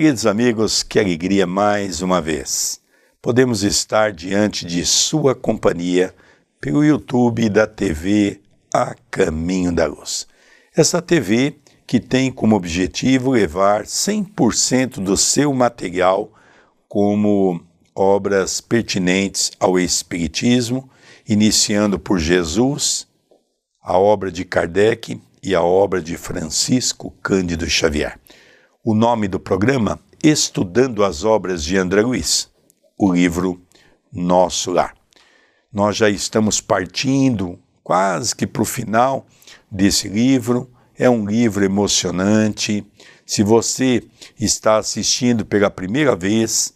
Queridos amigos, que alegria mais uma vez. Podemos estar diante de sua companhia pelo YouTube da TV A Caminho da Luz. Essa TV que tem como objetivo levar 100% do seu material como obras pertinentes ao Espiritismo, iniciando por Jesus, a obra de Kardec e a obra de Francisco Cândido Xavier. O nome do programa Estudando as Obras de André Luiz, o livro Nosso Lar. Nós já estamos partindo quase que para o final desse livro. É um livro emocionante. Se você está assistindo pela primeira vez,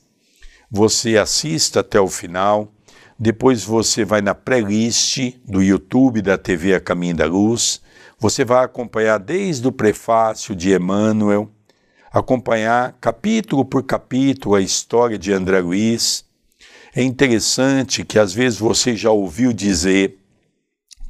você assista até o final. Depois você vai na playlist do YouTube da TV A Caminho da Luz. Você vai acompanhar desde o prefácio de Emmanuel acompanhar capítulo por capítulo a história de André Luiz. É interessante que às vezes você já ouviu dizer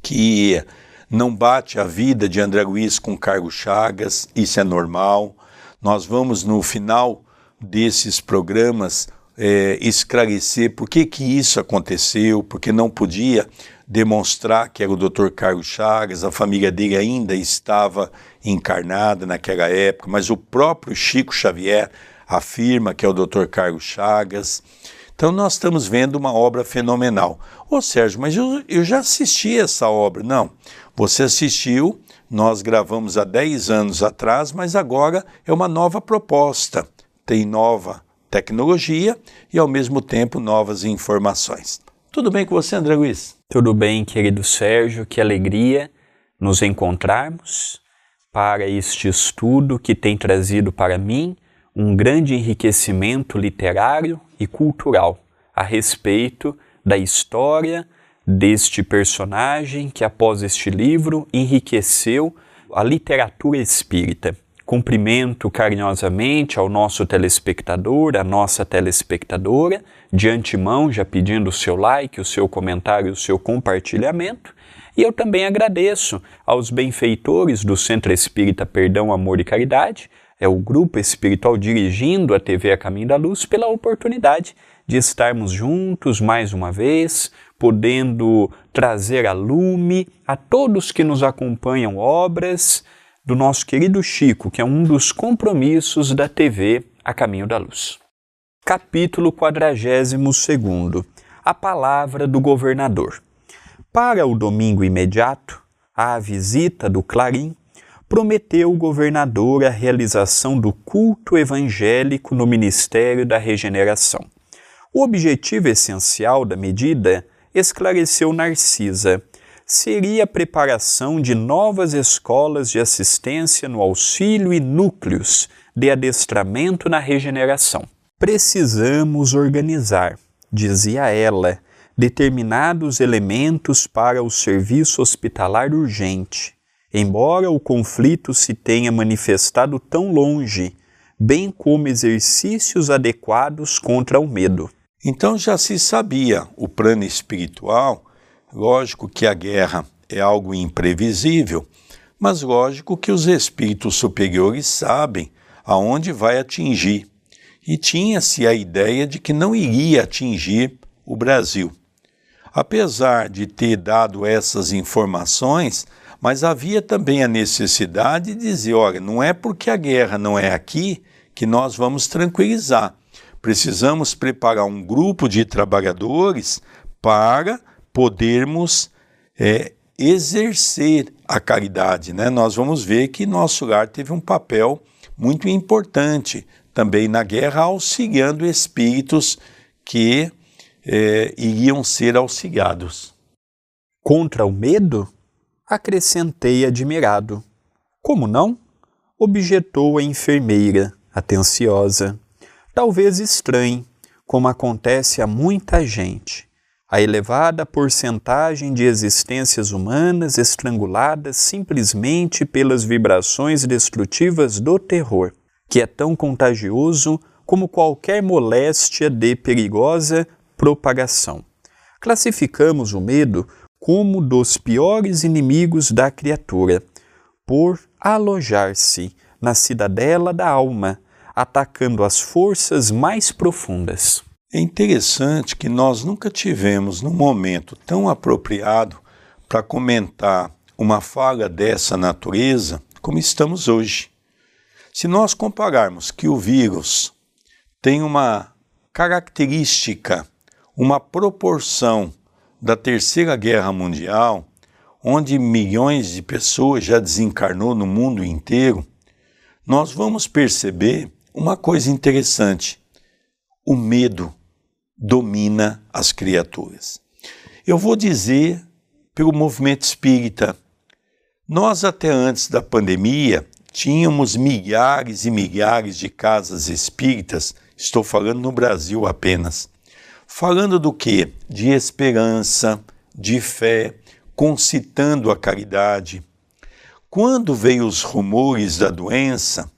que não bate a vida de André Luiz com Carlos Chagas, isso é normal. Nós vamos no final desses programas é, esclarecer por que, que isso aconteceu, porque não podia demonstrar que era o Dr. Carlos Chagas, a família dele ainda estava encarnada naquela época, mas o próprio Chico Xavier afirma que é o Dr. Carlos Chagas. Então nós estamos vendo uma obra fenomenal. Ô Sérgio, mas eu, eu já assisti essa obra. Não, você assistiu, nós gravamos há 10 anos atrás, mas agora é uma nova proposta. Tem nova tecnologia e ao mesmo tempo novas informações. Tudo bem com você, André Luiz? Tudo bem, querido Sérgio, que alegria nos encontrarmos para este estudo que tem trazido para mim um grande enriquecimento literário e cultural a respeito da história deste personagem que, após este livro, enriqueceu a literatura espírita. Cumprimento carinhosamente ao nosso telespectador, à nossa telespectadora, de antemão já pedindo o seu like, o seu comentário, o seu compartilhamento. E eu também agradeço aos benfeitores do Centro Espírita Perdão, Amor e Caridade, é o grupo espiritual dirigindo a TV A Caminho da Luz, pela oportunidade de estarmos juntos mais uma vez, podendo trazer a lume a todos que nos acompanham obras do nosso querido Chico, que é um dos compromissos da TV A Caminho da Luz. Capítulo 42 A Palavra do Governador. Para o domingo imediato, a visita do Clarim prometeu o governador a realização do culto evangélico no Ministério da Regeneração. O objetivo essencial da medida, esclareceu Narcisa, seria a preparação de novas escolas de assistência no auxílio e núcleos de adestramento na regeneração. Precisamos organizar, dizia ela, determinados elementos para o serviço hospitalar urgente, embora o conflito se tenha manifestado tão longe, bem como exercícios adequados contra o medo. Então já se sabia o plano espiritual Lógico que a guerra é algo imprevisível, mas lógico que os espíritos superiores sabem aonde vai atingir. E tinha-se a ideia de que não iria atingir o Brasil. Apesar de ter dado essas informações, mas havia também a necessidade de dizer: olha, não é porque a guerra não é aqui que nós vamos tranquilizar. Precisamos preparar um grupo de trabalhadores para podermos é, exercer a caridade. Né? Nós vamos ver que nosso lar teve um papel muito importante também na guerra, auxiliando espíritos que é, iriam ser auxiliados. Contra o medo? Acrescentei admirado. Como não? Objetou a enfermeira, atenciosa. Talvez estranhe, como acontece a muita gente a elevada porcentagem de existências humanas estranguladas simplesmente pelas vibrações destrutivas do terror, que é tão contagioso como qualquer moléstia de perigosa propagação. Classificamos o medo como dos piores inimigos da criatura, por alojar-se na cidadela da alma, atacando as forças mais profundas. É interessante que nós nunca tivemos num momento tão apropriado para comentar uma fala dessa natureza como estamos hoje. Se nós compararmos que o vírus tem uma característica, uma proporção da Terceira Guerra Mundial, onde milhões de pessoas já desencarnou no mundo inteiro, nós vamos perceber uma coisa interessante: o medo domina as criaturas. Eu vou dizer pelo movimento espírita, nós até antes da pandemia tínhamos milhares e milhares de casas espíritas, estou falando no Brasil apenas. Falando do que? De esperança, de fé, concitando a caridade. Quando veio os rumores da doença,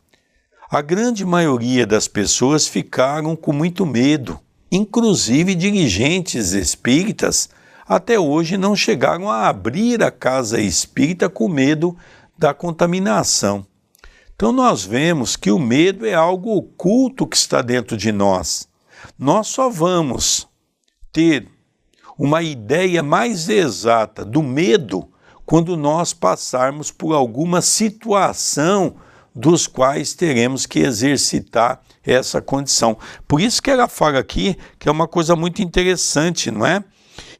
a grande maioria das pessoas ficaram com muito medo. Inclusive dirigentes espíritas até hoje não chegaram a abrir a casa espírita com medo da contaminação. Então nós vemos que o medo é algo oculto que está dentro de nós. Nós só vamos ter uma ideia mais exata do medo quando nós passarmos por alguma situação dos quais teremos que exercitar essa condição. Por isso que ela fala aqui que é uma coisa muito interessante, não é?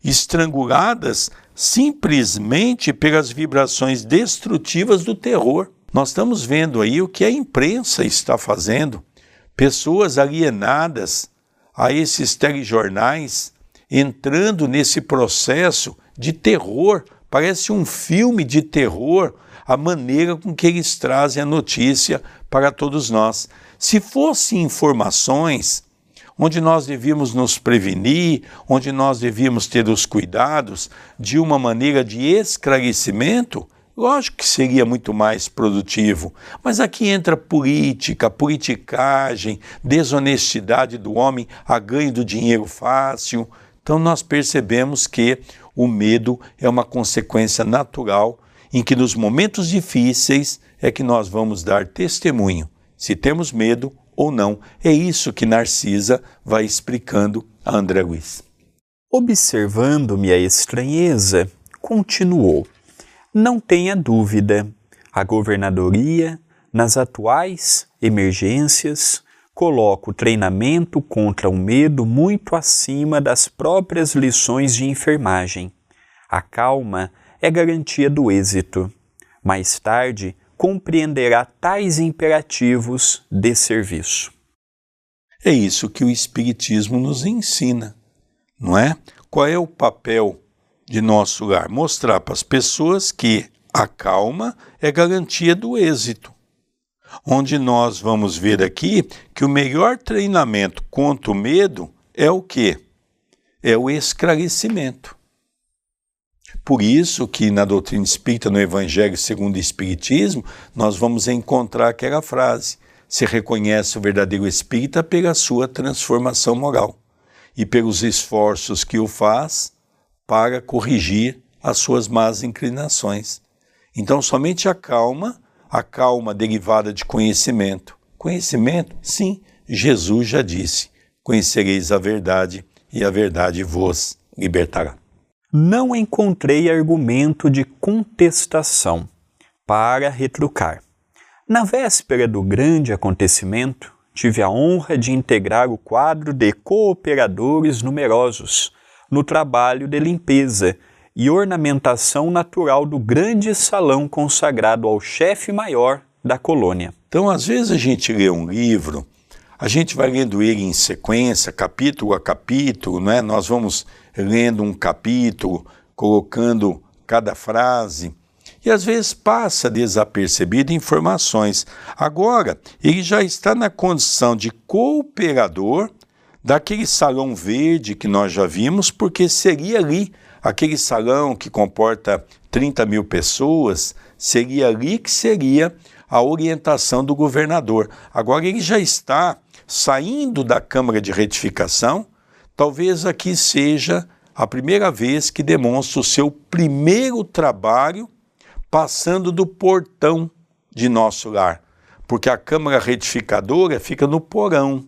Estranguladas simplesmente pelas vibrações destrutivas do terror. Nós estamos vendo aí o que a imprensa está fazendo. Pessoas alienadas a esses telejornais entrando nesse processo de terror. Parece um filme de terror a maneira com que eles trazem a notícia para todos nós. Se fossem informações onde nós devíamos nos prevenir, onde nós devíamos ter os cuidados de uma maneira de esclarecimento, lógico que seria muito mais produtivo. Mas aqui entra política, politicagem, desonestidade do homem a ganho do dinheiro fácil. Então nós percebemos que o medo é uma consequência natural em que nos momentos difíceis é que nós vamos dar testemunho, se temos medo ou não. É isso que Narcisa vai explicando a André Luiz. Observando-me a estranheza, continuou: Não tenha dúvida, a governadoria, nas atuais emergências, coloca o treinamento contra o medo muito acima das próprias lições de enfermagem. A calma é garantia do êxito. Mais tarde, compreenderá tais imperativos de serviço. É isso que o Espiritismo nos ensina, não é? Qual é o papel de nosso lar? Mostrar para as pessoas que a calma é garantia do êxito. Onde nós vamos ver aqui que o melhor treinamento contra o medo é o quê? É o esclarecimento. Por isso que na doutrina espírita, no Evangelho segundo o Espiritismo, nós vamos encontrar aquela frase: se reconhece o verdadeiro espírita pela sua transformação moral e pelos esforços que o faz para corrigir as suas más inclinações. Então, somente a calma, a calma derivada de conhecimento. Conhecimento, sim, Jesus já disse: conhecereis a verdade e a verdade vos libertará não encontrei argumento de contestação para retrucar. Na véspera do grande acontecimento, tive a honra de integrar o quadro de cooperadores numerosos no trabalho de limpeza e ornamentação natural do grande salão consagrado ao chefe maior da colônia. Então, às vezes a gente lê um livro, a gente vai lendo ele em sequência, capítulo a capítulo, não é? Nós vamos lendo um capítulo, colocando cada frase, e às vezes passa desapercebido informações. Agora, ele já está na condição de cooperador daquele salão verde que nós já vimos, porque seria ali, aquele salão que comporta 30 mil pessoas, seria ali que seria a orientação do governador. Agora ele já está saindo da Câmara de Retificação Talvez aqui seja a primeira vez que demonstra o seu primeiro trabalho passando do portão de nosso lar, porque a Câmara Retificadora fica no porão.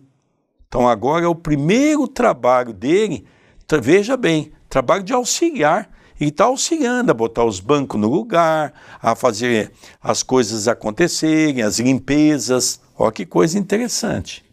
Então agora é o primeiro trabalho dele, veja bem, trabalho de auxiliar. Ele está auxiliando a botar os bancos no lugar, a fazer as coisas acontecerem, as limpezas. Olha que coisa interessante.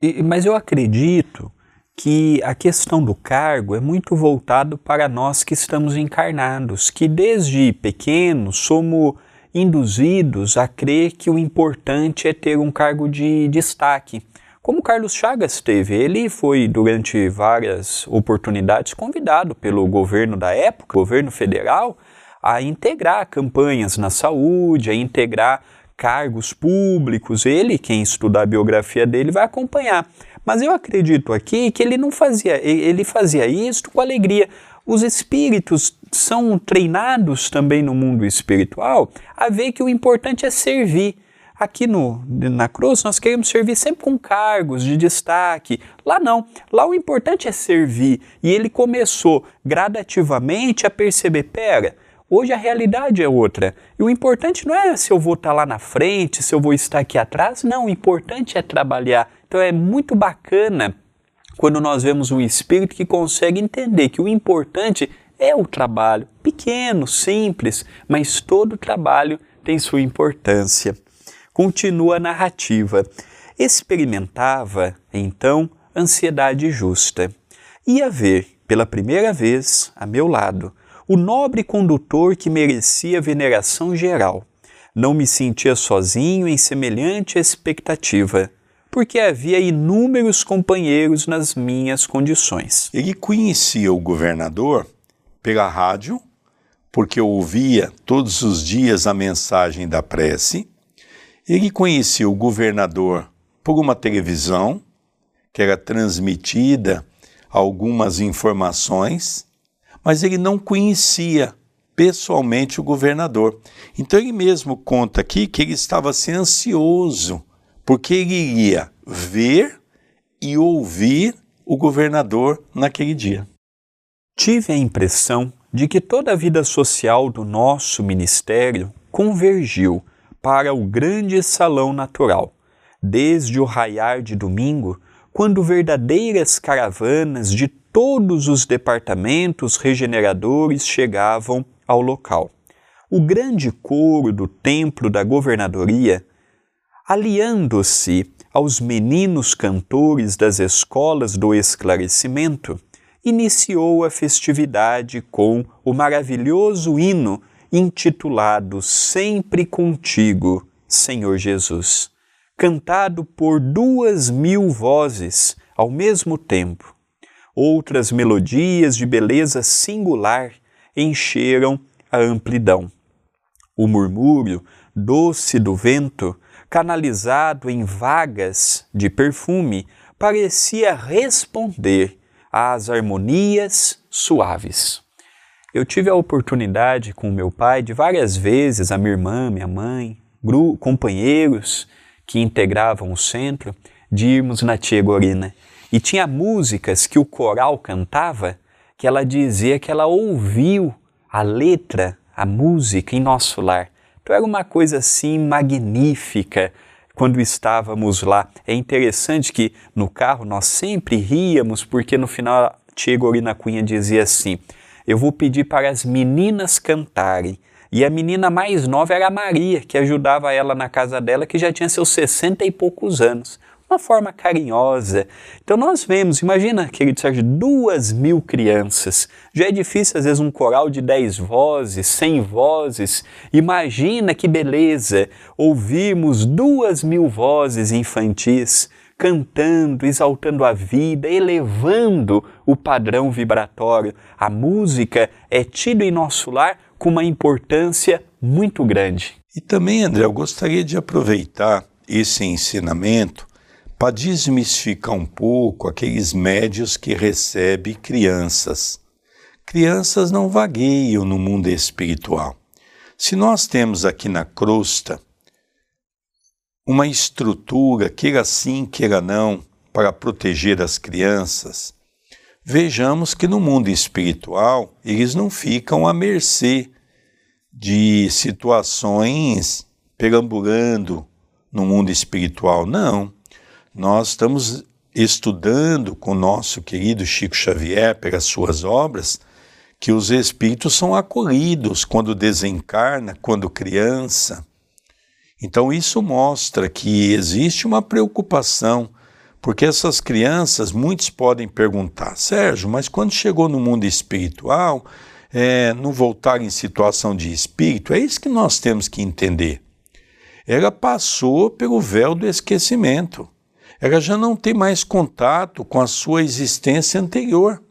E, mas eu acredito que a questão do cargo é muito voltado para nós que estamos encarnados, que desde pequenos somos induzidos a crer que o importante é ter um cargo de destaque. Como Carlos Chagas teve, ele foi durante várias oportunidades convidado pelo governo da época, governo federal, a integrar campanhas na saúde, a integrar cargos públicos. Ele, quem estudar a biografia dele, vai acompanhar. Mas eu acredito aqui que ele não fazia, ele fazia isso com alegria. Os espíritos são treinados também no mundo espiritual a ver que o importante é servir. Aqui no, na cruz nós queremos servir sempre com cargos de destaque. Lá não. Lá o importante é servir. E ele começou gradativamente a perceber: pera, Hoje a realidade é outra. E o importante não é se eu vou estar lá na frente, se eu vou estar aqui atrás, não, o importante é trabalhar. Então é muito bacana quando nós vemos um espírito que consegue entender que o importante é o trabalho, pequeno, simples, mas todo trabalho tem sua importância. Continua a narrativa. Experimentava, então, ansiedade justa. Ia ver, pela primeira vez, a meu lado, o nobre condutor que merecia veneração geral. Não me sentia sozinho em semelhante expectativa, porque havia inúmeros companheiros nas minhas condições. Ele conhecia o governador pela rádio, porque ouvia todos os dias a mensagem da prece. Ele conhecia o governador por uma televisão, que era transmitida algumas informações mas ele não conhecia pessoalmente o governador. Então ele mesmo conta aqui que ele estava assim, ansioso, porque ele iria ver e ouvir o governador naquele dia. Tive a impressão de que toda a vida social do nosso ministério convergiu para o grande salão natural, desde o raiar de domingo, quando verdadeiras caravanas de todos os departamentos regeneradores chegavam ao local. O grande coro do templo da governadoria, aliando-se aos meninos cantores das escolas do esclarecimento, iniciou a festividade com o maravilhoso hino intitulado Sempre Contigo, Senhor Jesus, cantado por duas mil vozes ao mesmo tempo outras melodias de beleza singular encheram a amplidão. O murmúrio doce do vento, canalizado em vagas de perfume, parecia responder às harmonias suaves. Eu tive a oportunidade com meu pai de várias vezes, a minha irmã, minha mãe, companheiros que integravam o centro, de irmos na Tia Gorina e tinha músicas que o coral cantava que ela dizia que ela ouviu a letra, a música em nosso lar. Então era uma coisa assim magnífica quando estávamos lá. É interessante que no carro nós sempre ríamos porque no final Tia Gorina Cunha dizia assim: Eu vou pedir para as meninas cantarem. E a menina mais nova era a Maria, que ajudava ela na casa dela, que já tinha seus sessenta e poucos anos uma forma carinhosa. Então nós vemos, imagina, querido Sérgio, duas mil crianças. Já é difícil às vezes um coral de dez vozes, cem vozes. Imagina que beleza ouvirmos duas mil vozes infantis cantando, exaltando a vida, elevando o padrão vibratório. A música é tida em nosso lar com uma importância muito grande. E também, André, eu gostaria de aproveitar esse ensinamento para desmistificar um pouco aqueles médios que recebem crianças. Crianças não vagueiam no mundo espiritual. Se nós temos aqui na crosta uma estrutura, queira sim, queira não, para proteger as crianças, vejamos que no mundo espiritual eles não ficam à mercê de situações perambulando no mundo espiritual. Não. Nós estamos estudando com nosso querido Chico Xavier, pelas suas obras, que os espíritos são acolhidos quando desencarna, quando criança. Então isso mostra que existe uma preocupação, porque essas crianças, muitos podem perguntar, Sérgio, mas quando chegou no mundo espiritual, é, não voltar em situação de espírito, é isso que nós temos que entender. Ela passou pelo véu do esquecimento ela já não tem mais contato com a sua existência anterior.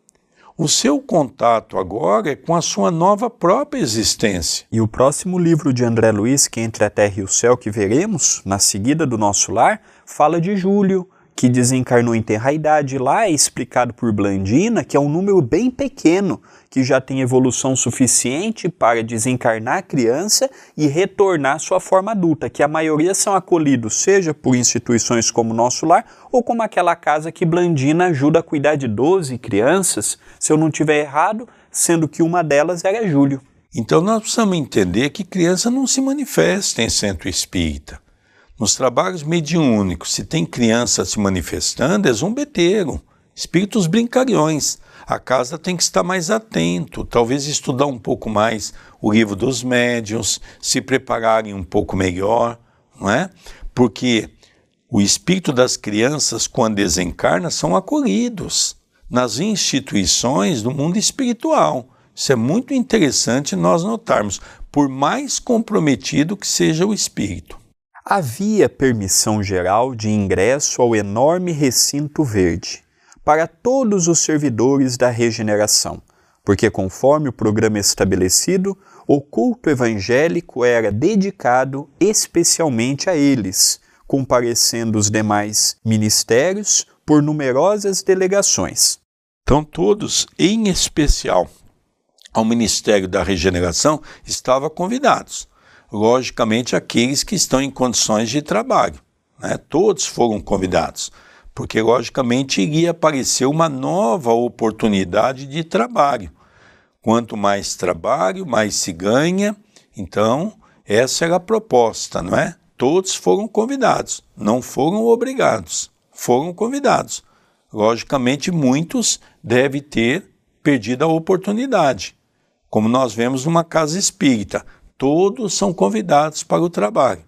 O seu contato agora é com a sua nova própria existência. E o próximo livro de André Luiz, que Entre a Terra e o Céu, que veremos na seguida do nosso lar, fala de Júlio, que desencarnou em terra idade. Lá é explicado por Blandina que é um número bem pequeno, que já tem evolução suficiente para desencarnar a criança e retornar à sua forma adulta, que a maioria são acolhidos, seja por instituições como o Nosso Lar ou como aquela casa que Blandina ajuda a cuidar de 12 crianças, se eu não tiver errado, sendo que uma delas era Júlio. Então nós precisamos entender que criança não se manifesta em centro espírita. Nos trabalhos mediúnicos, se tem criança se manifestando, é zombeteiro, espíritos brincalhões. A casa tem que estar mais atento, talvez estudar um pouco mais o livro dos médiuns, se prepararem um pouco melhor, não é? Porque o espírito das crianças, quando desencarna, são acolhidos nas instituições do mundo espiritual. Isso é muito interessante nós notarmos, por mais comprometido que seja o espírito havia permissão geral de ingresso ao enorme recinto verde para todos os servidores da regeneração, porque, conforme o programa estabelecido, o culto evangélico era dedicado especialmente a eles, comparecendo os demais ministérios por numerosas delegações. Então, todos, em especial ao Ministério da Regeneração, estavam convidados logicamente, aqueles que estão em condições de trabalho. Né? Todos foram convidados, porque, logicamente, iria aparecer uma nova oportunidade de trabalho. Quanto mais trabalho, mais se ganha. Então, essa era a proposta, não é? Todos foram convidados, não foram obrigados, foram convidados. Logicamente, muitos devem ter perdido a oportunidade, como nós vemos numa casa espírita todos são convidados para o trabalho,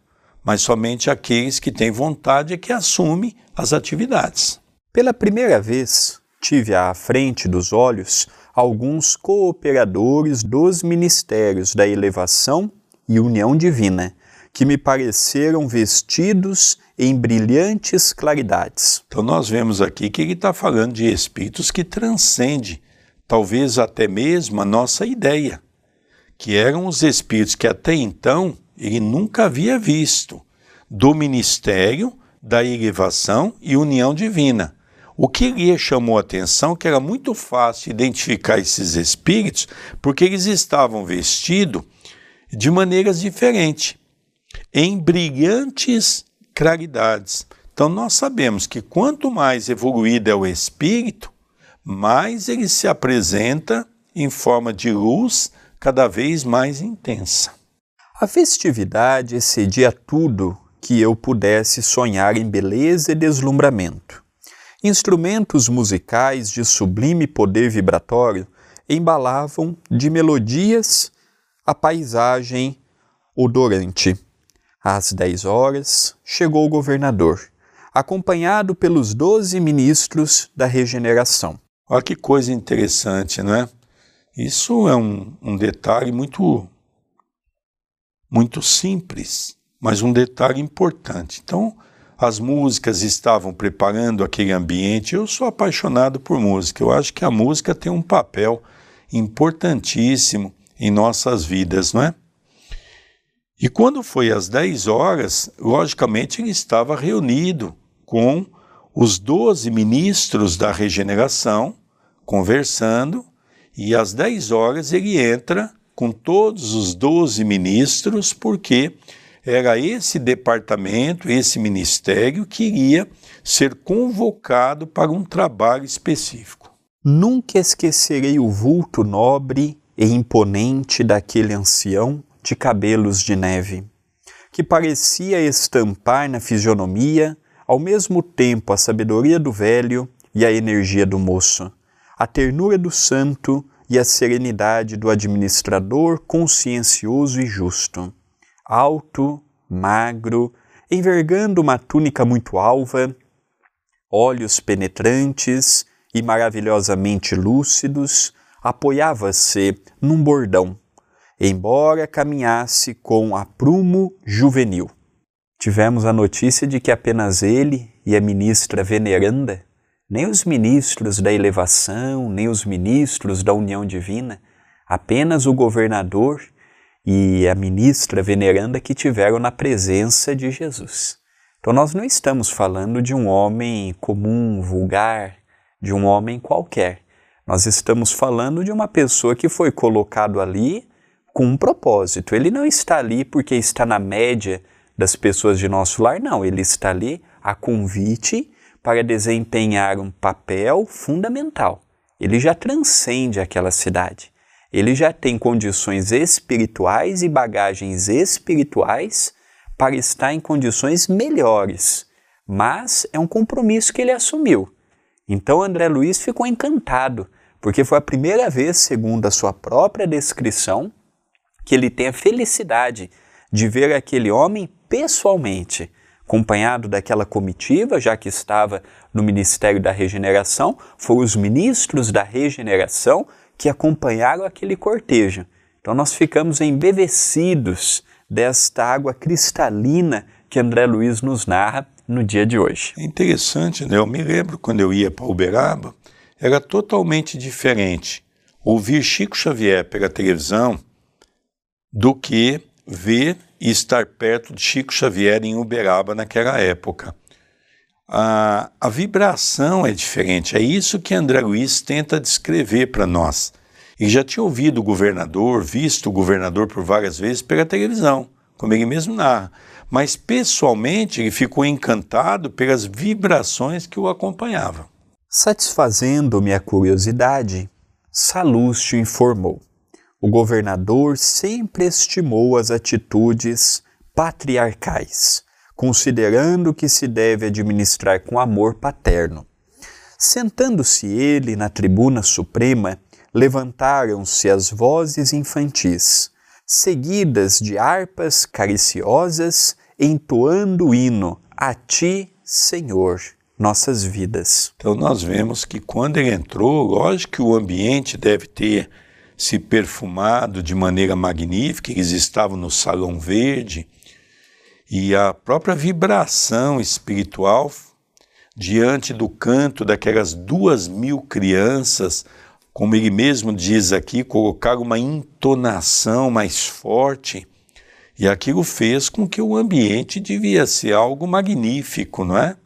mas somente aqueles que têm vontade é que assumem as atividades. Pela primeira vez, tive à frente dos olhos alguns cooperadores dos ministérios da elevação e união divina, que me pareceram vestidos em brilhantes claridades. Então nós vemos aqui que ele está falando de espíritos que transcendem, talvez até mesmo a nossa ideia que eram os espíritos que até então ele nunca havia visto, do ministério, da elevação e união divina. O que lhe chamou a atenção que era muito fácil identificar esses espíritos, porque eles estavam vestidos de maneiras diferentes, em brilhantes claridades. Então nós sabemos que quanto mais evoluído é o espírito, mais ele se apresenta em forma de luz cada vez mais intensa. A festividade excedia tudo que eu pudesse sonhar em beleza e deslumbramento. Instrumentos musicais de sublime poder vibratório embalavam de melodias a paisagem odorante. Às dez horas chegou o governador, acompanhado pelos doze ministros da regeneração. Olha que coisa interessante, não é? Isso é um, um detalhe muito, muito simples, mas um detalhe importante. Então, as músicas estavam preparando aquele ambiente. Eu sou apaixonado por música. Eu acho que a música tem um papel importantíssimo em nossas vidas, não é? E quando foi às 10 horas, logicamente ele estava reunido com os 12 ministros da regeneração, conversando e às 10 horas ele entra com todos os 12 ministros, porque era esse departamento, esse ministério que iria ser convocado para um trabalho específico. Nunca esquecerei o vulto nobre e imponente daquele ancião de cabelos de neve, que parecia estampar na fisionomia ao mesmo tempo a sabedoria do velho e a energia do moço, a ternura do santo e a serenidade do administrador consciencioso e justo. Alto, magro, envergando uma túnica muito alva, olhos penetrantes e maravilhosamente lúcidos, apoiava-se num bordão, embora caminhasse com aprumo juvenil. Tivemos a notícia de que apenas ele e a ministra veneranda, nem os ministros da elevação, nem os ministros da união divina, apenas o governador e a ministra veneranda que tiveram na presença de Jesus. Então nós não estamos falando de um homem comum, vulgar, de um homem qualquer. Nós estamos falando de uma pessoa que foi colocado ali com um propósito. Ele não está ali porque está na média das pessoas de nosso lar, não. Ele está ali a convite para desempenhar um papel fundamental. Ele já transcende aquela cidade. Ele já tem condições espirituais e bagagens espirituais para estar em condições melhores. Mas é um compromisso que ele assumiu. Então André Luiz ficou encantado, porque foi a primeira vez, segundo a sua própria descrição, que ele tem a felicidade de ver aquele homem pessoalmente, acompanhado daquela comitiva, já que estava no Ministério da Regeneração, foram os ministros da regeneração que acompanharam aquele cortejo. Então nós ficamos embevecidos desta água cristalina que André Luiz nos narra no dia de hoje. É interessante, né? Eu me lembro quando eu ia para Uberaba, era totalmente diferente ouvir Chico Xavier pela televisão do que ver e estar perto de Chico Xavier em Uberaba naquela época. A, a vibração é diferente, é isso que André Luiz tenta descrever para nós. E já tinha ouvido o governador, visto o governador por várias vezes pela televisão, como ele mesmo narra. Mas pessoalmente ele ficou encantado pelas vibrações que o acompanhavam. Satisfazendo minha curiosidade, Salúcio informou o governador sempre estimou as atitudes patriarcais, considerando que se deve administrar com amor paterno. Sentando-se ele na tribuna suprema, levantaram-se as vozes infantis, seguidas de harpas cariciosas, entoando o hino A ti, Senhor, nossas vidas. Então nós vemos que quando ele entrou, lógico que o ambiente deve ter se perfumado de maneira magnífica, eles estavam no Salão Verde, e a própria vibração espiritual diante do canto daquelas duas mil crianças, como ele mesmo diz aqui, colocar uma entonação mais forte, e aquilo fez com que o ambiente devia ser algo magnífico, não é?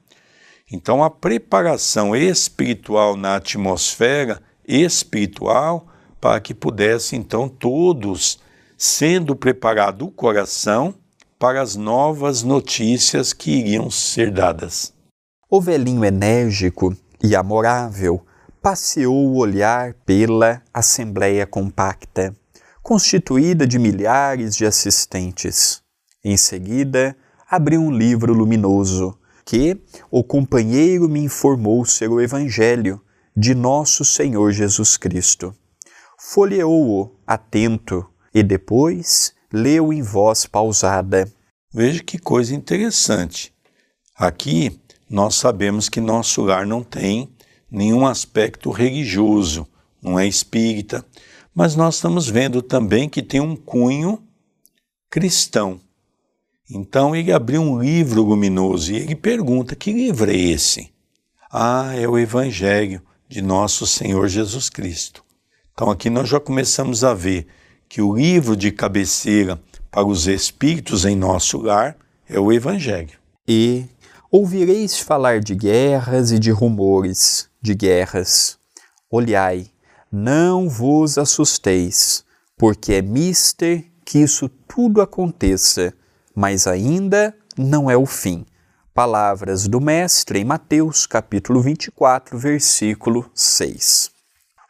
Então a preparação espiritual na atmosfera espiritual para que pudesse então todos sendo preparado o coração para as novas notícias que iriam ser dadas. O velhinho enérgico e amorável passeou o olhar pela assembleia compacta, constituída de milhares de assistentes. Em seguida, abriu um livro luminoso que o companheiro me informou ser o Evangelho de nosso Senhor Jesus Cristo folheou-o atento e depois leu em voz pausada. Veja que coisa interessante. Aqui nós sabemos que nosso lar não tem nenhum aspecto religioso, não é espírita, mas nós estamos vendo também que tem um cunho cristão. Então ele abriu um livro luminoso e ele pergunta: que livro é esse? Ah, é o Evangelho de nosso Senhor Jesus Cristo. Então aqui nós já começamos a ver que o livro de cabeceira para os espíritos em nosso lar é o Evangelho. E ouvireis falar de guerras e de rumores de guerras. Olhai, não vos assusteis, porque é mister que isso tudo aconteça, mas ainda não é o fim. Palavras do Mestre em Mateus, capítulo 24, versículo 6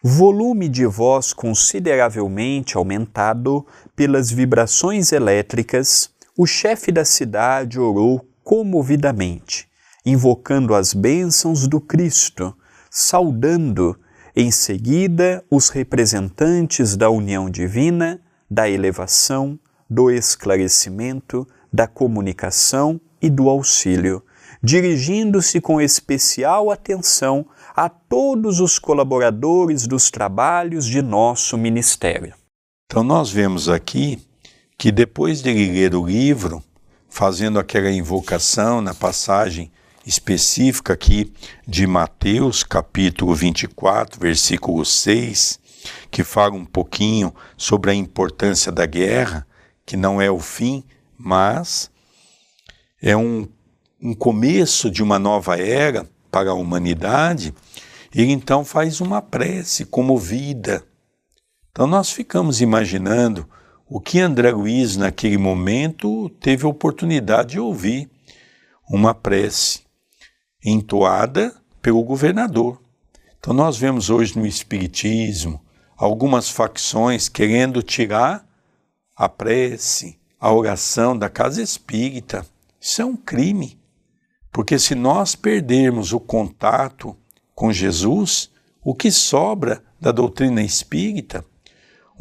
volume de voz consideravelmente aumentado pelas vibrações elétricas, o chefe da cidade orou comovidamente, invocando as bênçãos do Cristo, saudando em seguida os representantes da união divina, da elevação, do esclarecimento, da comunicação e do auxílio, dirigindo-se com especial atenção a todos os colaboradores dos trabalhos de nosso ministério. Então, nós vemos aqui que depois de ele ler o livro, fazendo aquela invocação na passagem específica aqui de Mateus, capítulo 24, versículo 6, que fala um pouquinho sobre a importância da guerra, que não é o fim, mas é um, um começo de uma nova era para a humanidade. Ele então faz uma prece comovida. Então nós ficamos imaginando o que André Luiz, naquele momento, teve a oportunidade de ouvir uma prece entoada pelo governador. Então, nós vemos hoje no Espiritismo algumas facções querendo tirar a prece, a oração da casa espírita. Isso é um crime, porque se nós perdermos o contato com Jesus, o que sobra da doutrina espírita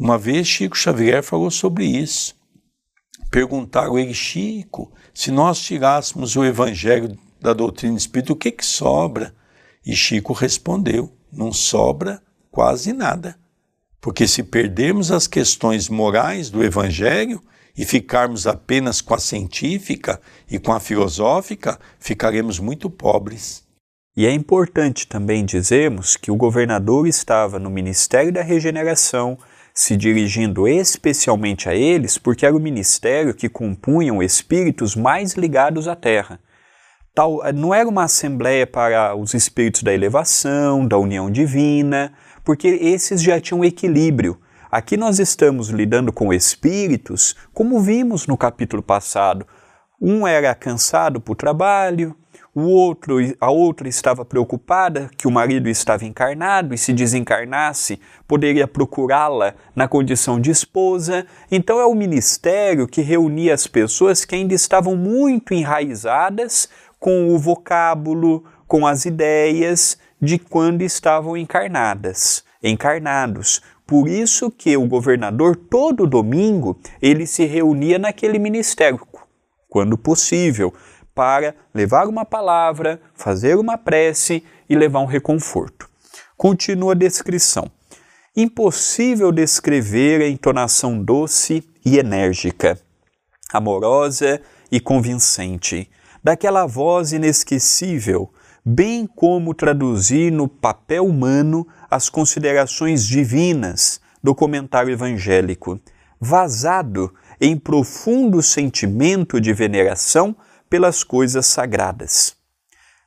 uma vez Chico Xavier falou sobre isso. Perguntaram ele, Chico, se nós tirássemos o evangelho da doutrina espírita, o que, que sobra? E Chico respondeu: não sobra quase nada. Porque se perdermos as questões morais do evangelho e ficarmos apenas com a científica e com a filosófica, ficaremos muito pobres. E é importante também dizermos que o governador estava no Ministério da Regeneração se dirigindo especialmente a eles, porque era o ministério que compunham espíritos mais ligados à Terra. Tal, não era uma assembleia para os espíritos da elevação, da união divina, porque esses já tinham equilíbrio. Aqui nós estamos lidando com espíritos, como vimos no capítulo passado. Um era cansado por trabalho, o outro, a outra estava preocupada que o marido estava encarnado e se desencarnasse, poderia procurá-la na condição de esposa. Então é o ministério que reunia as pessoas que ainda estavam muito enraizadas com o vocábulo, com as ideias de quando estavam encarnadas, encarnados. Por isso que o governador todo domingo ele se reunia naquele ministério, quando possível, para levar uma palavra, fazer uma prece e levar um reconforto. Continua a descrição. Impossível descrever a entonação doce e enérgica, amorosa e convincente, daquela voz inesquecível, bem como traduzir no papel humano as considerações divinas do comentário evangélico, vazado em profundo sentimento de veneração pelas coisas sagradas.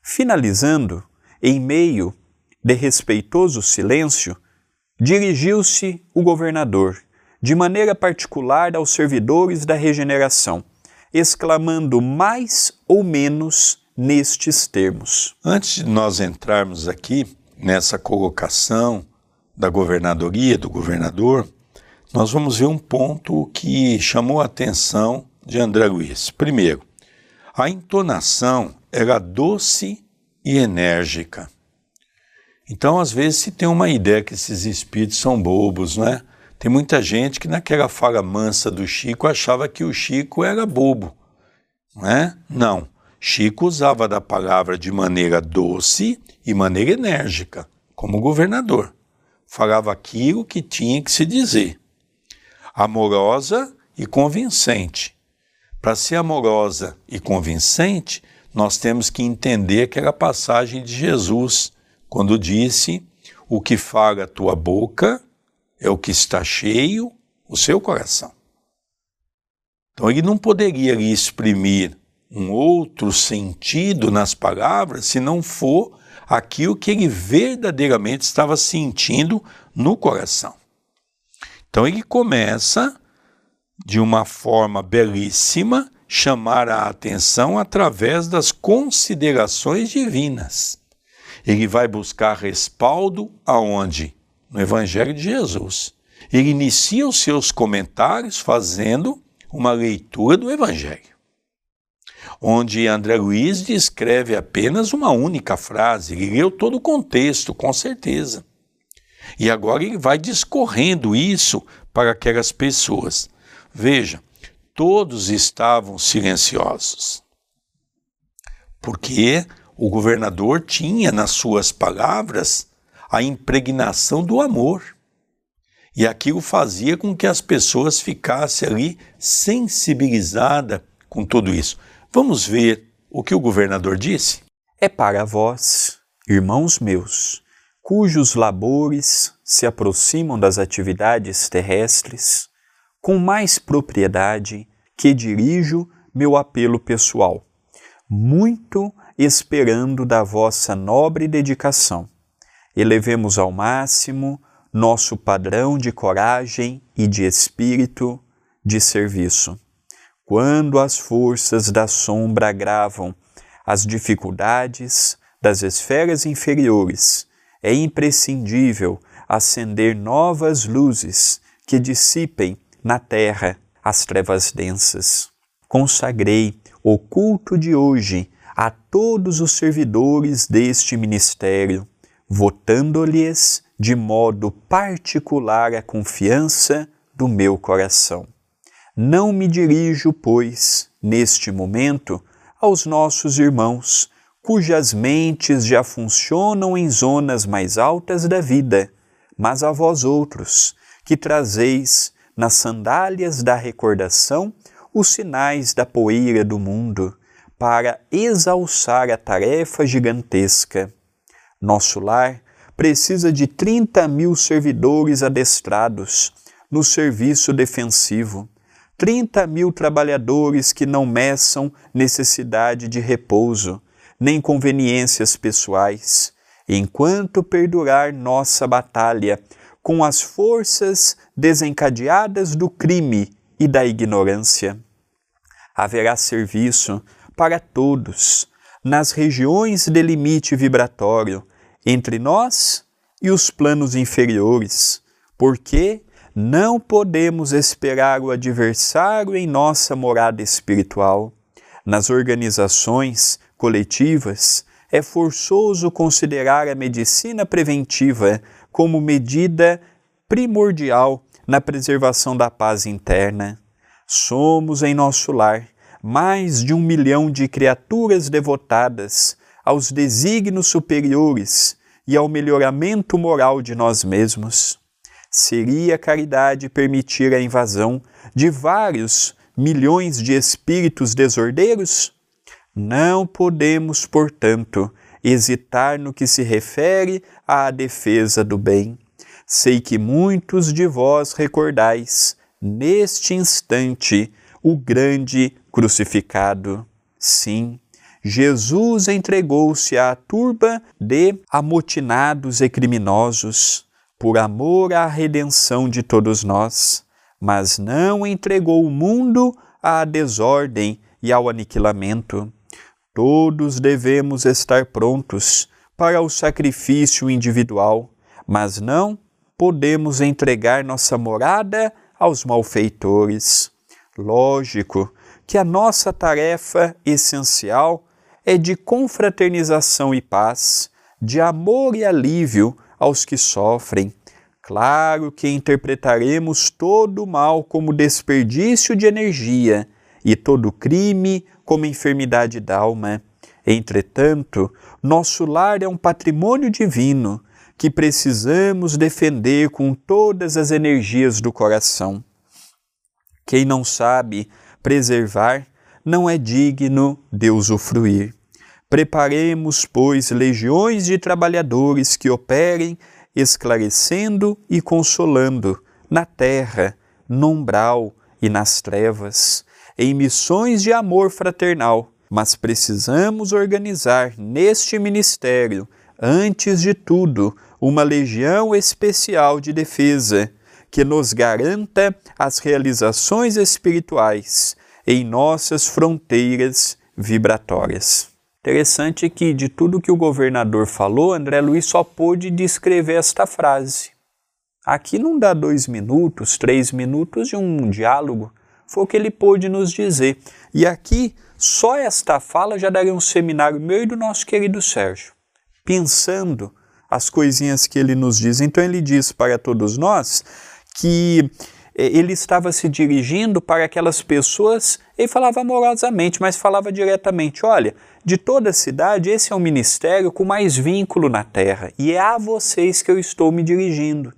Finalizando, em meio de respeitoso silêncio, dirigiu-se o governador, de maneira particular aos servidores da regeneração, exclamando mais ou menos nestes termos. Antes de nós entrarmos aqui nessa colocação da governadoria, do governador, nós vamos ver um ponto que chamou a atenção de André Luiz. Primeiro, a entonação era doce e enérgica. Então, às vezes, se tem uma ideia que esses espíritos são bobos, não é? Tem muita gente que naquela fala mansa do Chico achava que o Chico era bobo, não é? Não. Chico usava da palavra de maneira doce e maneira enérgica, como governador. Falava aquilo que tinha que se dizer. Amorosa e convincente. Para ser amorosa e convincente, nós temos que entender aquela passagem de Jesus, quando disse: O que fala a tua boca é o que está cheio o seu coração. Então ele não poderia exprimir um outro sentido nas palavras se não for aquilo que ele verdadeiramente estava sentindo no coração. Então ele começa de uma forma belíssima, chamar a atenção através das considerações divinas. Ele vai buscar respaldo aonde? No Evangelho de Jesus. Ele inicia os seus comentários fazendo uma leitura do Evangelho, onde André Luiz descreve apenas uma única frase, ele leu todo o contexto, com certeza. E agora ele vai discorrendo isso para aquelas pessoas. Veja, todos estavam silenciosos, porque o governador tinha nas suas palavras a impregnação do amor. E aquilo fazia com que as pessoas ficassem ali sensibilizadas com tudo isso. Vamos ver o que o governador disse? É para vós, irmãos meus, cujos labores se aproximam das atividades terrestres, com mais propriedade que dirijo meu apelo pessoal, muito esperando da vossa nobre dedicação. Elevemos ao máximo nosso padrão de coragem e de espírito de serviço. Quando as forças da sombra agravam as dificuldades das esferas inferiores, é imprescindível acender novas luzes que dissipem na terra as trevas densas. Consagrei o culto de hoje a todos os servidores deste ministério, votando-lhes de modo particular a confiança do meu coração. Não me dirijo, pois, neste momento, aos nossos irmãos, cujas mentes já funcionam em zonas mais altas da vida, mas a vós outros, que trazeis nas sandálias da recordação os sinais da poeira do mundo, para exalçar a tarefa gigantesca. Nosso lar precisa de 30 mil servidores adestrados no serviço defensivo, 30 mil trabalhadores que não meçam necessidade de repouso, nem conveniências pessoais, enquanto perdurar nossa batalha com as forças desencadeadas do crime e da ignorância. Haverá serviço para todos nas regiões de limite vibratório entre nós e os planos inferiores, porque não podemos esperar o adversário em nossa morada espiritual. Nas organizações coletivas, é forçoso considerar a medicina preventiva como medida primordial na preservação da paz interna. Somos em nosso lar mais de um milhão de criaturas devotadas aos desígnios superiores e ao melhoramento moral de nós mesmos. Seria caridade permitir a invasão de vários milhões de espíritos desordeiros? Não podemos, portanto, hesitar no que se refere à defesa do bem. Sei que muitos de vós recordais, neste instante, o grande crucificado. Sim, Jesus entregou-se à turba de amotinados e criminosos por amor à redenção de todos nós, mas não entregou o mundo à desordem e ao aniquilamento. Todos devemos estar prontos para o sacrifício individual, mas não podemos entregar nossa morada aos malfeitores. Lógico que a nossa tarefa essencial é de confraternização e paz, de amor e alívio aos que sofrem. Claro que interpretaremos todo o mal como desperdício de energia e todo crime como enfermidade da alma. Entretanto, nosso lar é um patrimônio divino que precisamos defender com todas as energias do coração. Quem não sabe preservar não é digno de usufruir. Preparemos, pois, legiões de trabalhadores que operem esclarecendo e consolando na terra, no umbral e nas trevas, em missões de amor fraternal. Mas precisamos organizar neste ministério, antes de tudo, uma legião especial de defesa que nos garanta as realizações espirituais em nossas fronteiras vibratórias. Interessante que de tudo que o governador falou, André Luiz só pôde descrever esta frase. Aqui não dá dois minutos, três minutos de um diálogo Foi o que ele pôde nos dizer. E aqui, só esta fala já daria um seminário meu e do nosso querido Sérgio, pensando as coisinhas que ele nos diz. Então ele diz para todos nós que eh, ele estava se dirigindo para aquelas pessoas, ele falava amorosamente, mas falava diretamente: olha, de toda a cidade, esse é o ministério com mais vínculo na terra, e é a vocês que eu estou me dirigindo.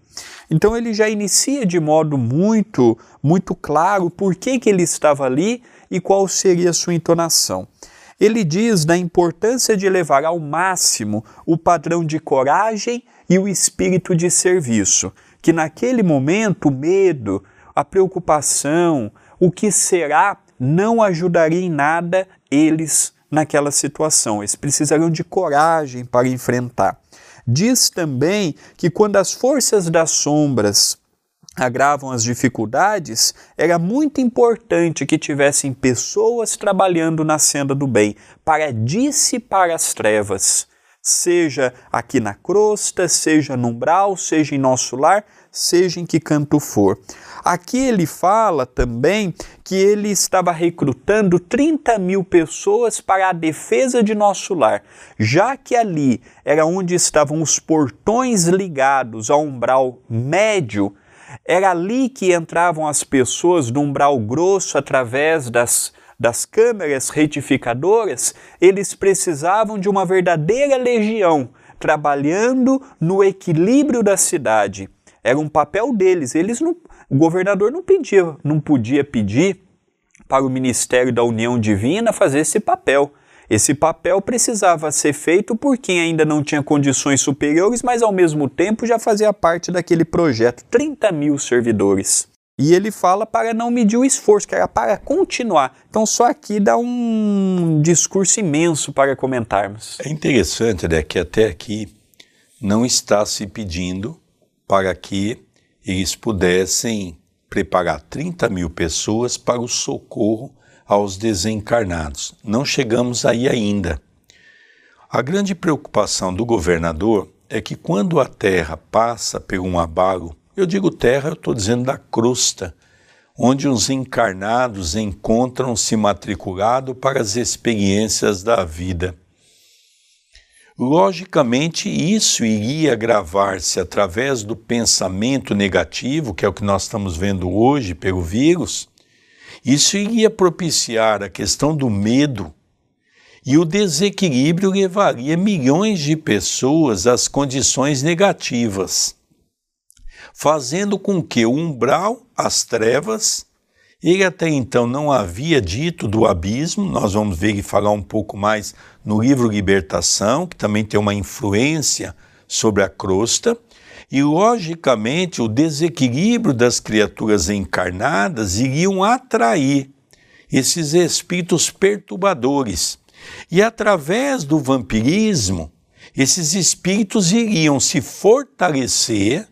Então ele já inicia de modo muito, muito claro por que, que ele estava ali e qual seria a sua entonação. Ele diz da importância de levar ao máximo o padrão de coragem e o espírito de serviço, que naquele momento o medo, a preocupação, o que será, não ajudaria em nada eles naquela situação. Eles precisariam de coragem para enfrentar. Diz também que quando as forças das sombras agravam as dificuldades, era muito importante que tivessem pessoas trabalhando na senda do bem para dissipar as trevas, seja aqui na crosta, seja no umbral, seja em nosso lar, seja em que canto for. Aqui ele fala também que ele estava recrutando 30 mil pessoas para a defesa de nosso lar, já que ali era onde estavam os portões ligados ao umbral médio era ali que entravam as pessoas do umbral grosso através das, das câmeras retificadoras, eles precisavam de uma verdadeira legião trabalhando no equilíbrio da cidade. Era um papel deles. Eles não, o governador não pedia, não podia pedir para o Ministério da União Divina fazer esse papel. Esse papel precisava ser feito por quem ainda não tinha condições superiores, mas ao mesmo tempo já fazia parte daquele projeto. 30 mil servidores. E ele fala para não medir o esforço, que era para continuar. Então, só aqui dá um discurso imenso para comentarmos. É interessante, né, que até aqui não está se pedindo para que eles pudessem preparar 30 mil pessoas para o socorro aos desencarnados. Não chegamos aí ainda. A grande preocupação do governador é que quando a Terra passa por um abalo, eu digo terra, eu estou dizendo da crosta, onde os encarnados encontram-se matriculados para as experiências da vida. Logicamente, isso iria gravar-se através do pensamento negativo, que é o que nós estamos vendo hoje pelo vírus, isso iria propiciar a questão do medo e o desequilíbrio levaria milhões de pessoas às condições negativas, fazendo com que o umbral, as trevas, ele até então não havia dito do abismo, nós vamos ver e falar um pouco mais no livro Libertação, que também tem uma influência sobre a crosta, e, logicamente, o desequilíbrio das criaturas encarnadas iriam atrair esses espíritos perturbadores. E através do vampirismo, esses espíritos iriam se fortalecer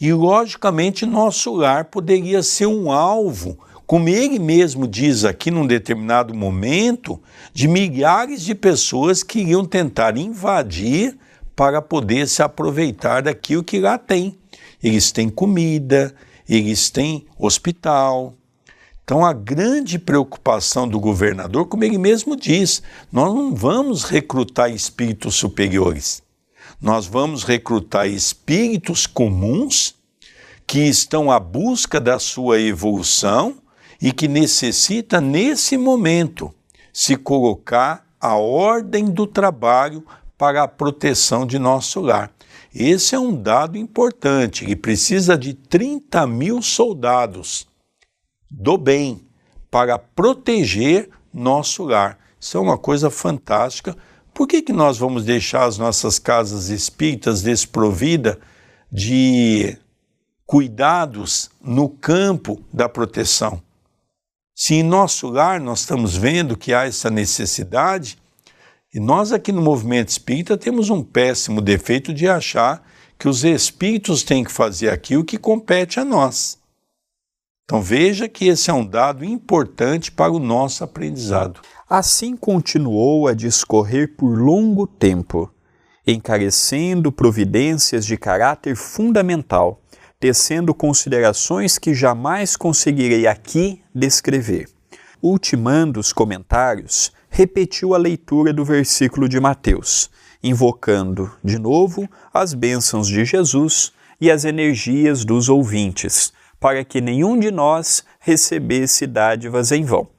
e, logicamente, nosso lar poderia ser um alvo, como ele mesmo diz aqui num determinado momento, de milhares de pessoas que iriam tentar invadir para poder se aproveitar daquilo que lá tem. Eles têm comida, eles têm hospital. Então, a grande preocupação do governador, como ele mesmo diz, nós não vamos recrutar espíritos superiores. Nós vamos recrutar espíritos comuns que estão à busca da sua evolução e que necessita, nesse momento, se colocar a ordem do trabalho para a proteção de nosso lar. Esse é um dado importante, que precisa de 30 mil soldados do bem para proteger nosso lar. Isso é uma coisa fantástica. Por que, que nós vamos deixar as nossas casas espíritas desprovidas de cuidados no campo da proteção? Se em nosso lar nós estamos vendo que há essa necessidade, e nós aqui no movimento espírita temos um péssimo defeito de achar que os espíritos têm que fazer aquilo que compete a nós. Então veja que esse é um dado importante para o nosso aprendizado. Assim continuou a discorrer por longo tempo, encarecendo providências de caráter fundamental, tecendo considerações que jamais conseguirei aqui descrever. Ultimando os comentários, repetiu a leitura do versículo de Mateus, invocando, de novo, as bênçãos de Jesus e as energias dos ouvintes, para que nenhum de nós recebesse dádivas em vão.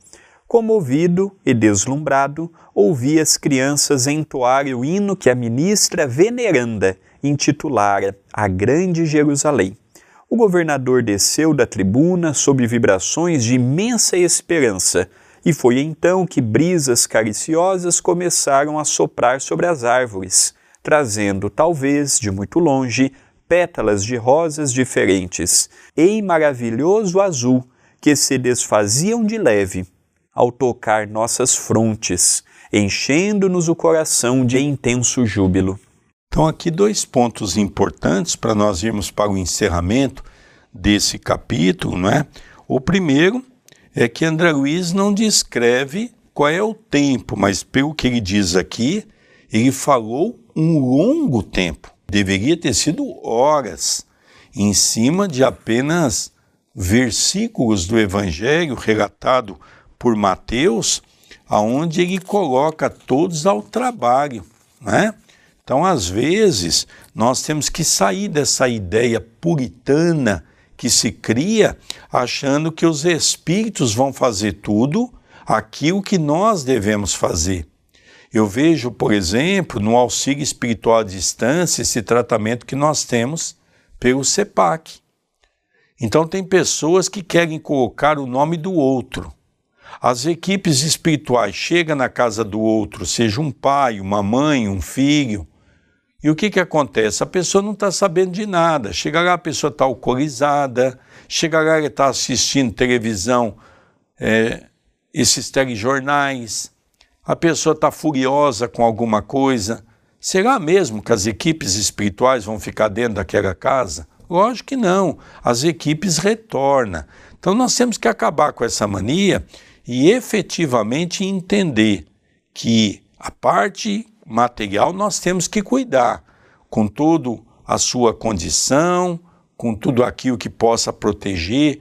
Comovido e deslumbrado, ouvi as crianças entoar o hino que a ministra veneranda intitulara A Grande Jerusalém. O governador desceu da tribuna sob vibrações de imensa esperança, e foi então que brisas cariciosas começaram a soprar sobre as árvores, trazendo, talvez de muito longe, pétalas de rosas diferentes, em maravilhoso azul, que se desfaziam de leve ao tocar nossas frontes, enchendo-nos o coração de intenso júbilo. Então, aqui dois pontos importantes para nós irmos para o encerramento desse capítulo, não é? O primeiro é que André Luiz não descreve qual é o tempo, mas pelo que ele diz aqui, ele falou um longo tempo. Deveria ter sido horas em cima de apenas versículos do Evangelho relatado por Mateus, aonde ele coloca todos ao trabalho, né? Então, às vezes, nós temos que sair dessa ideia puritana que se cria, achando que os espíritos vão fazer tudo aquilo que nós devemos fazer. Eu vejo, por exemplo, no auxílio espiritual à distância, esse tratamento que nós temos pelo CEPAC. Então, tem pessoas que querem colocar o nome do outro. As equipes espirituais chegam na casa do outro, seja um pai, uma mãe, um filho, e o que, que acontece? A pessoa não está sabendo de nada. Chega lá, a pessoa está alcoolizada, chega lá, ela está assistindo televisão, é, esses telejornais, a pessoa está furiosa com alguma coisa. Será mesmo que as equipes espirituais vão ficar dentro daquela casa? Lógico que não. As equipes retornam. Então nós temos que acabar com essa mania e efetivamente entender que a parte material nós temos que cuidar, com tudo a sua condição, com tudo aquilo que possa proteger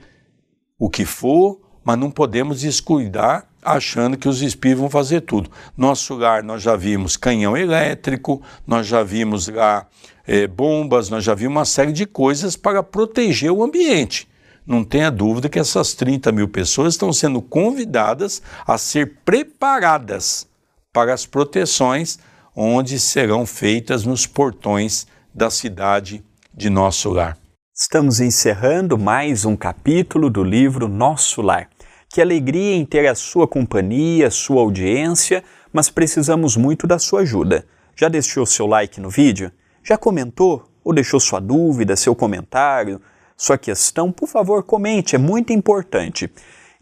o que for, mas não podemos descuidar achando que os espíritos vão fazer tudo. Nosso lar nós já vimos canhão elétrico, nós já vimos lá é, bombas, nós já vimos uma série de coisas para proteger o ambiente. Não tenha dúvida que essas 30 mil pessoas estão sendo convidadas a ser preparadas para as proteções onde serão feitas nos portões da cidade de nosso lar. Estamos encerrando mais um capítulo do livro Nosso Lar. Que alegria em ter a sua companhia, sua audiência, mas precisamos muito da sua ajuda. Já deixou seu like no vídeo? Já comentou? Ou deixou sua dúvida, seu comentário, sua questão? Por favor, comente, é muito importante.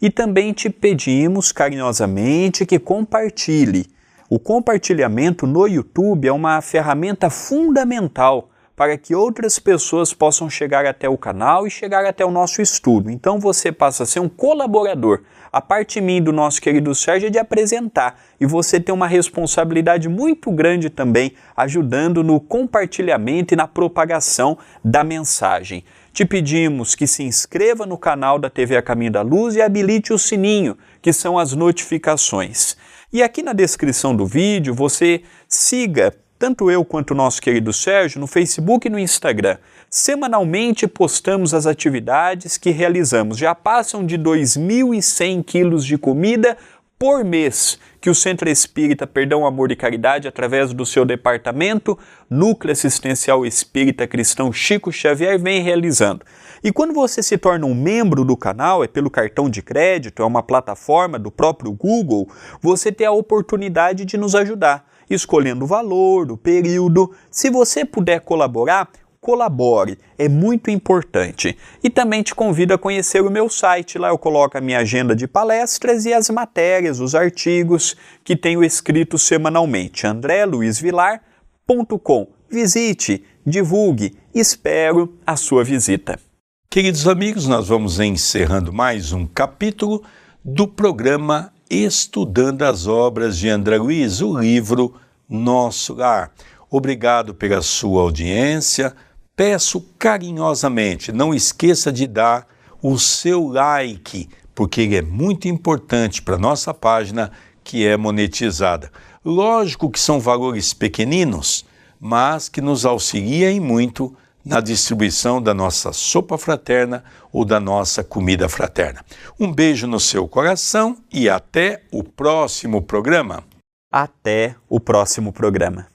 E também te pedimos carinhosamente que compartilhe o compartilhamento no YouTube é uma ferramenta fundamental para que outras pessoas possam chegar até o canal e chegar até o nosso estudo. Então você passa a ser um colaborador. A parte mim do nosso querido Sérgio é de apresentar e você tem uma responsabilidade muito grande também ajudando no compartilhamento e na propagação da mensagem. Te pedimos que se inscreva no canal da TV A Caminho da Luz e habilite o sininho, que são as notificações. E aqui na descrição do vídeo você siga tanto eu quanto o nosso querido Sérgio no Facebook e no Instagram. Semanalmente postamos as atividades que realizamos. Já passam de 2.100 quilos de comida por mês que o Centro Espírita Perdão, Amor e Caridade, através do seu departamento Núcleo Assistencial Espírita Cristão Chico Xavier, vem realizando. E quando você se torna um membro do canal, é pelo cartão de crédito, é uma plataforma do próprio Google, você tem a oportunidade de nos ajudar, escolhendo o valor, o período. Se você puder colaborar, colabore, é muito importante. E também te convido a conhecer o meu site, lá eu coloco a minha agenda de palestras e as matérias, os artigos que tenho escrito semanalmente. andreluizvilar.com. Visite, divulgue, espero a sua visita. Queridos amigos, nós vamos encerrando mais um capítulo do programa Estudando as Obras de André Luiz, o livro Nosso Lar. Obrigado pela sua audiência, peço carinhosamente, não esqueça de dar o seu like, porque ele é muito importante para nossa página que é monetizada. Lógico que são valores pequeninos, mas que nos auxiliam muito na distribuição da nossa sopa fraterna ou da nossa comida fraterna. Um beijo no seu coração e até o próximo programa. Até o próximo programa.